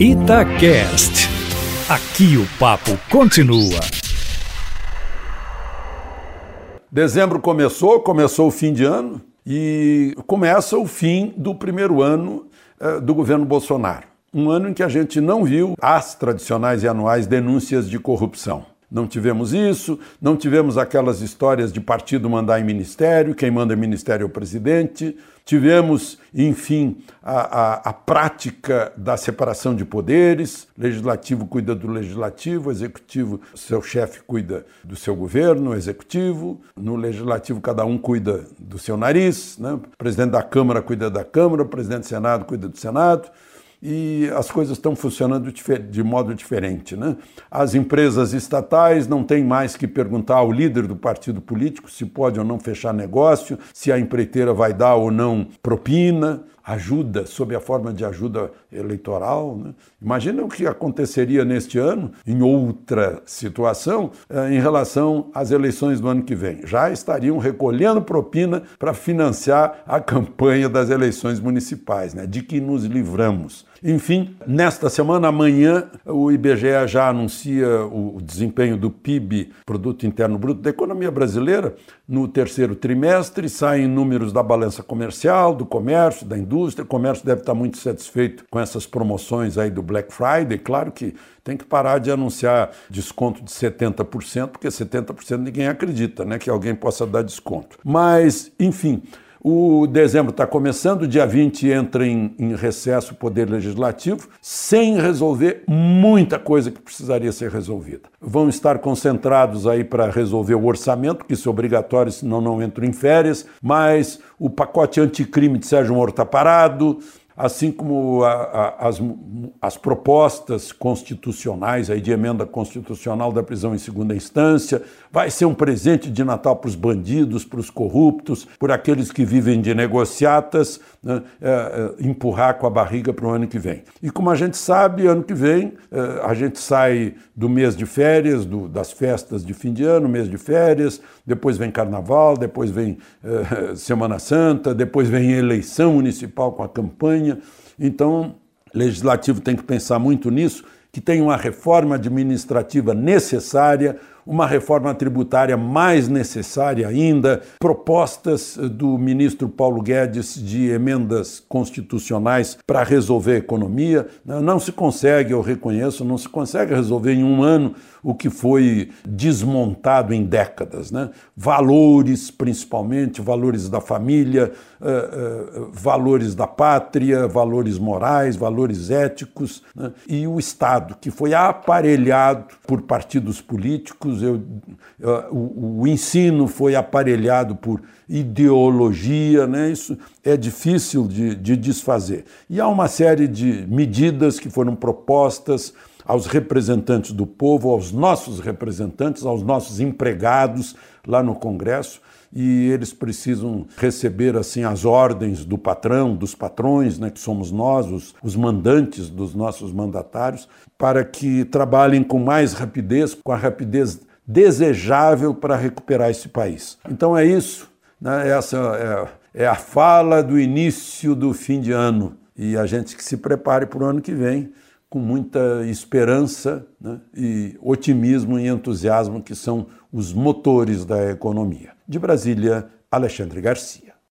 Itacast. Aqui o papo continua. Dezembro começou, começou o fim de ano e começa o fim do primeiro ano uh, do governo Bolsonaro. Um ano em que a gente não viu as tradicionais e anuais denúncias de corrupção. Não tivemos isso, não tivemos aquelas histórias de partido mandar em ministério, quem manda em ministério é o presidente. Tivemos, enfim, a, a, a, prática da separação de poderes. Legislativo cuida do legislativo, executivo, seu chefe cuida do seu governo, executivo. No legislativo, cada um cuida do seu nariz. Né? O presidente da Câmara cuida da Câmara, o presidente do Senado cuida do Senado e as coisas estão funcionando de modo diferente. Né? As empresas estatais não têm mais que perguntar ao líder do partido político se pode ou não fechar negócio, se a empreiteira vai dar ou não propina ajuda, sob a forma de ajuda eleitoral. Né? Imagina o que aconteceria neste ano, em outra situação, eh, em relação às eleições do ano que vem. Já estariam recolhendo propina para financiar a campanha das eleições municipais, né? de que nos livramos. Enfim, nesta semana, amanhã, o IBGE já anuncia o desempenho do PIB, Produto Interno Bruto, da economia brasileira no terceiro trimestre. Saem números da balança comercial, do comércio, da indústria. O comércio deve estar muito satisfeito com essas promoções aí do Black Friday. Claro que tem que parar de anunciar desconto de 70%, porque 70% ninguém acredita né, que alguém possa dar desconto. Mas, enfim. O dezembro está começando, dia 20 entra em, em, recesso o Poder Legislativo, sem resolver muita coisa que precisaria ser resolvida. Vão estar concentrados aí para resolver o orçamento, que isso é obrigatório, senão não entram em férias, mas o pacote anticrime de Sérgio Moro está parado, assim como a, a, as, as, propostas constitucionais aí de emenda constitucional da prisão em segunda instância. Vai ser um presente de Natal para os bandidos, para os corruptos, por aqueles que vivem de negociatas, né, é, é, empurrar com a barriga para o ano que vem. E como a gente sabe, ano que vem é, a gente sai do mês de férias, do, das festas de fim de ano, mês de férias, depois vem Carnaval, depois vem é, Semana Santa, depois vem eleição municipal com a campanha então, o legislativo tem que pensar muito nisso, que tem uma reforma administrativa necessária, uma reforma tributária mais necessária ainda, propostas do ministro Paulo Guedes de emendas constitucionais para resolver a economia. Não se consegue, eu reconheço, não se consegue resolver em um ano o que foi desmontado em décadas. Né? Valores, principalmente, valores da família, uh, uh, valores da pátria, valores morais, valores éticos, né? e o Estado, que foi aparelhado por partidos políticos eu, o, o, ensino foi aparelhado por ideologia, né? isso é difícil de, de desfazer. E há uma série de medidas que foram propostas aos representantes do povo, aos nossos representantes, aos nossos empregados lá no Congresso, e eles precisam receber assim as ordens do patrão, dos patrões, né, que somos nós, os, os mandantes dos nossos mandatários, para que trabalhem com mais rapidez, com a rapidez desejável para recuperar esse país. Então é isso, né? essa é, é a fala do início do fim de ano e a gente que se prepare para o ano que vem com muita esperança né, e otimismo e entusiasmo, que são os motores da economia. De Brasília, Alexandre Garcia.